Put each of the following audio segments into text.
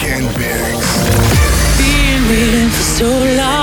Weekend Mix. Been waiting for so long.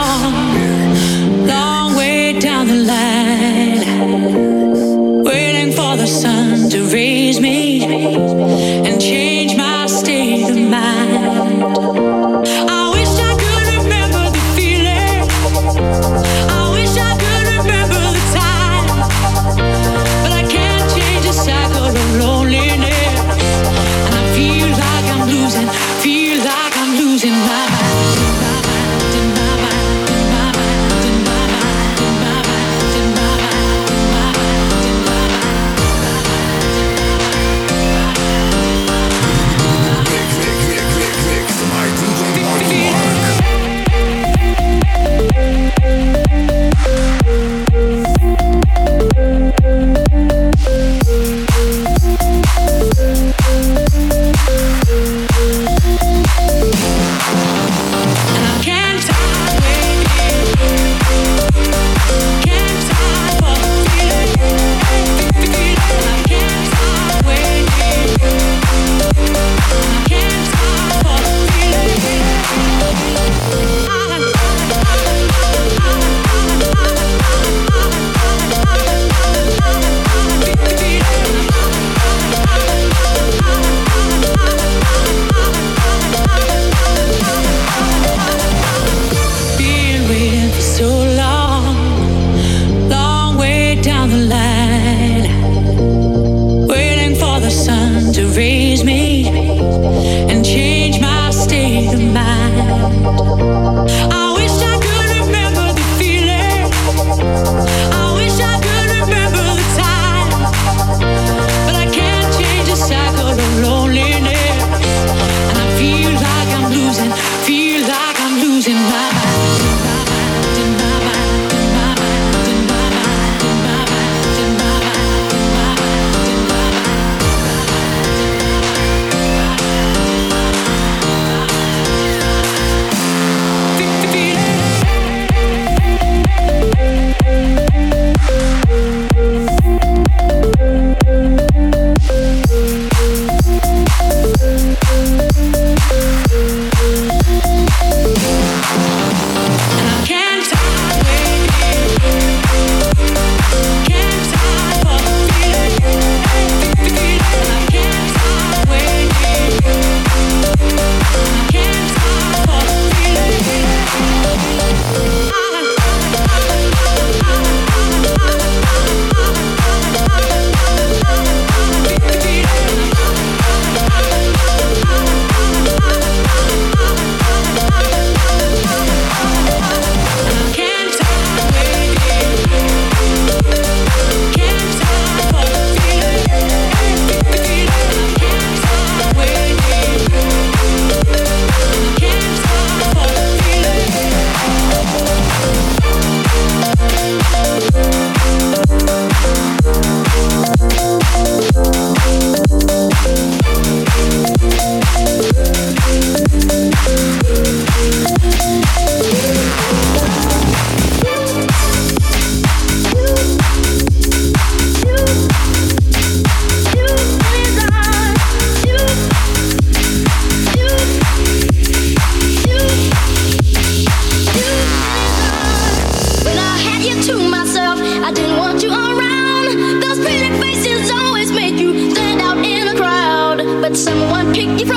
someone pick you from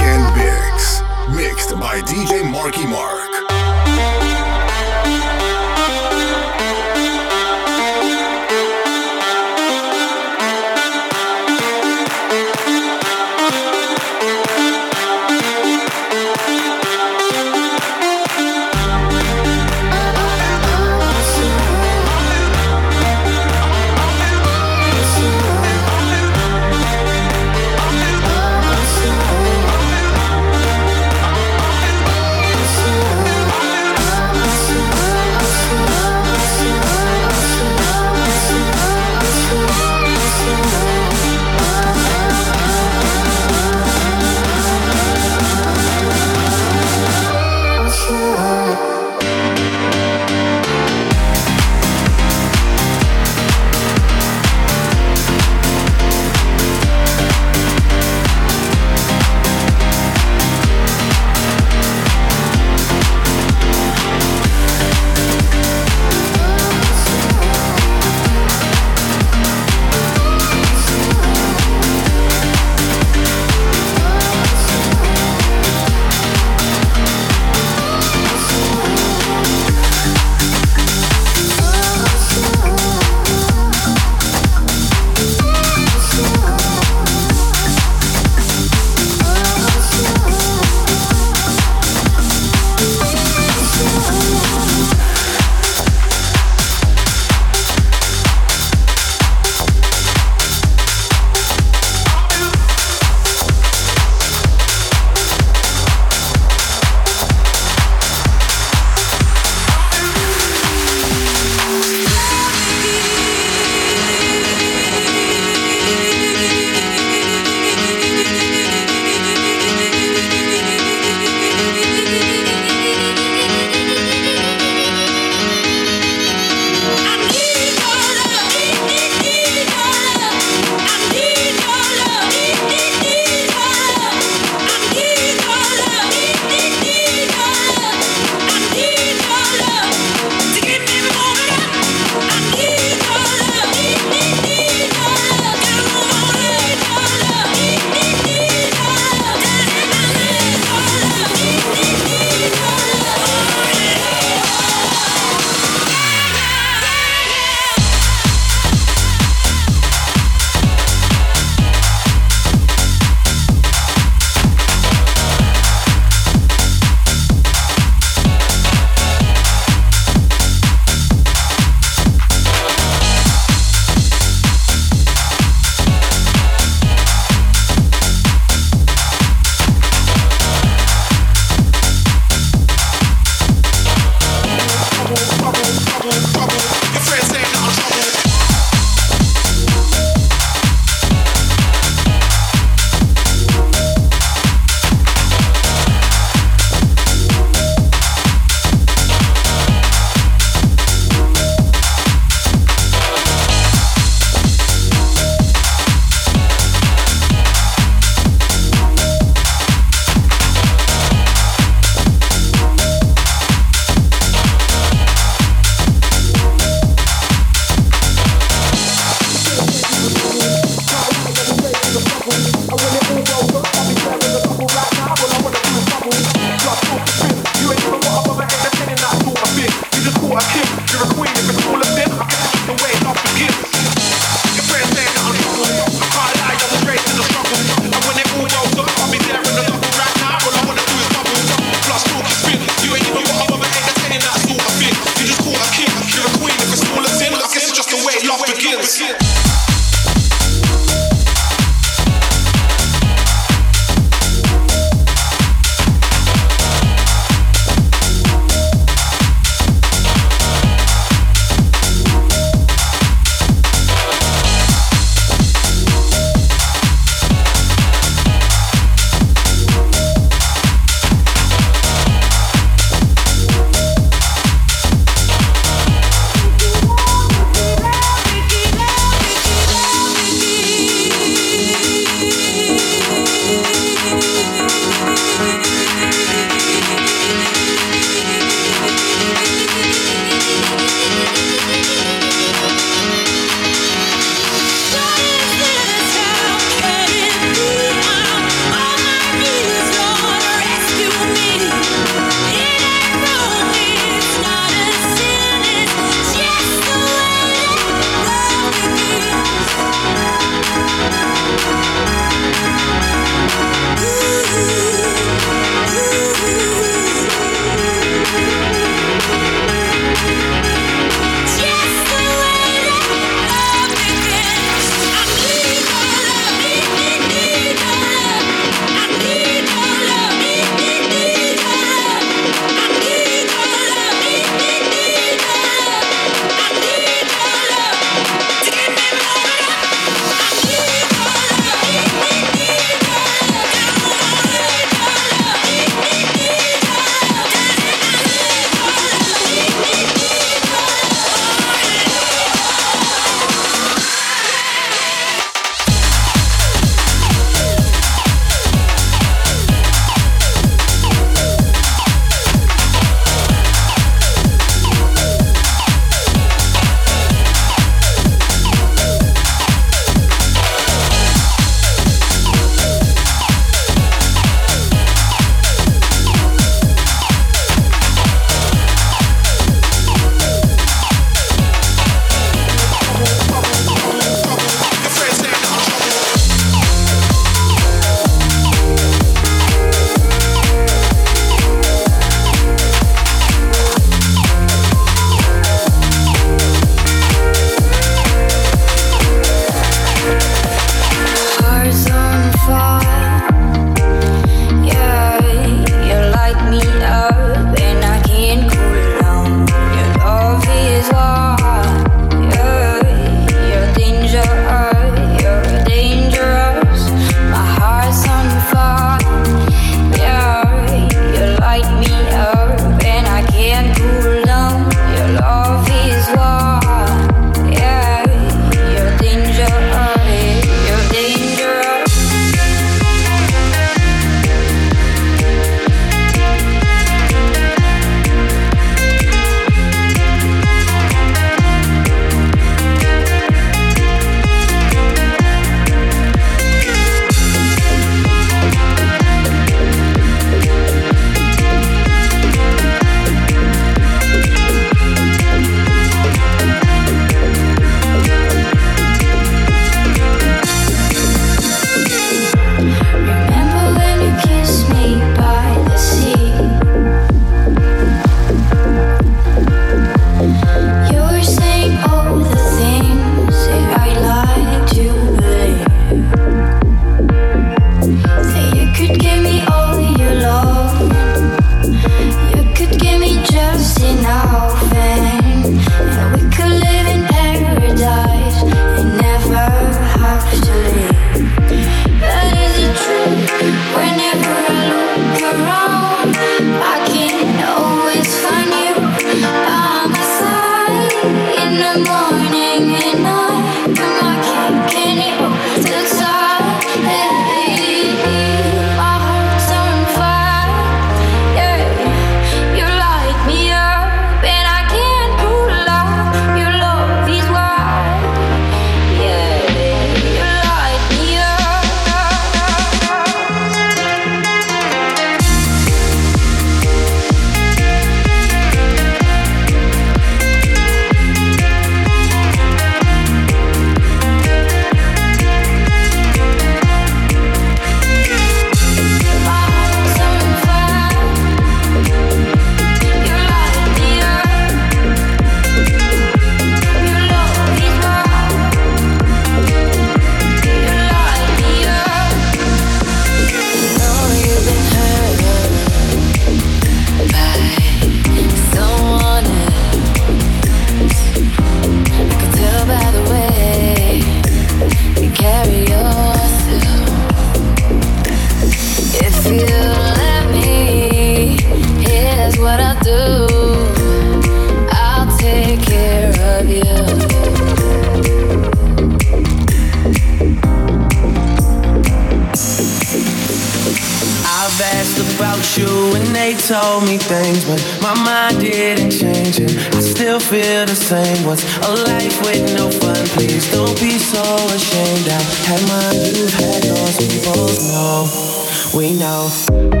I've asked about you and they told me things, but my mind didn't change and I still feel the same. What's a life with no fun? Please don't be so ashamed. I had mine, you had yours, we both know, we know.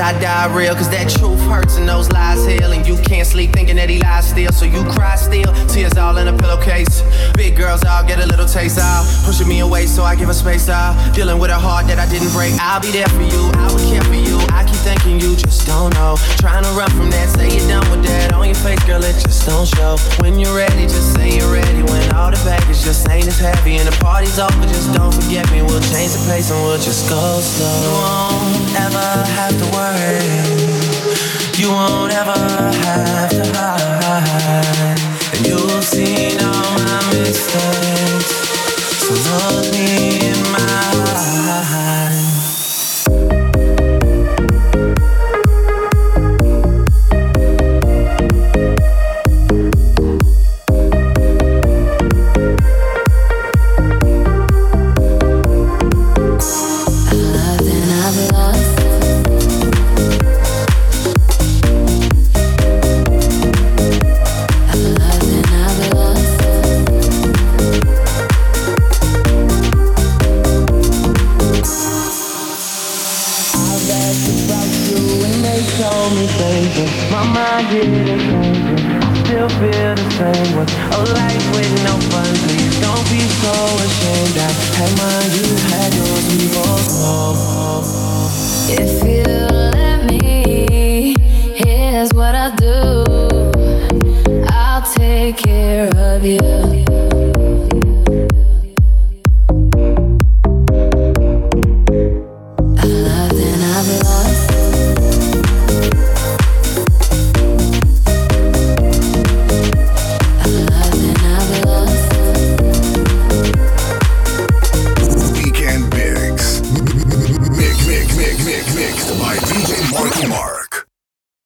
I die real. Cause that truth hurts and those lies heal. And you can't sleep thinking that he lies still. So you cry still. Tears all in a pillowcase. Big girls all get a little taste out. Pushing me away so I give her space out. Dealing with a heart that I didn't break. I'll be there for you. I would care for you. I keep thinking you just don't know. Trying to run from that. Say you're done with that. On your face, girl, it just don't show. When you're ready, just say you're ready. When all the baggage just ain't as heavy. And the party's over, just don't forget me. We'll change the pace and we'll just go slow. You won't ever have to worry. You won't ever have to hide. Mistakes. So look me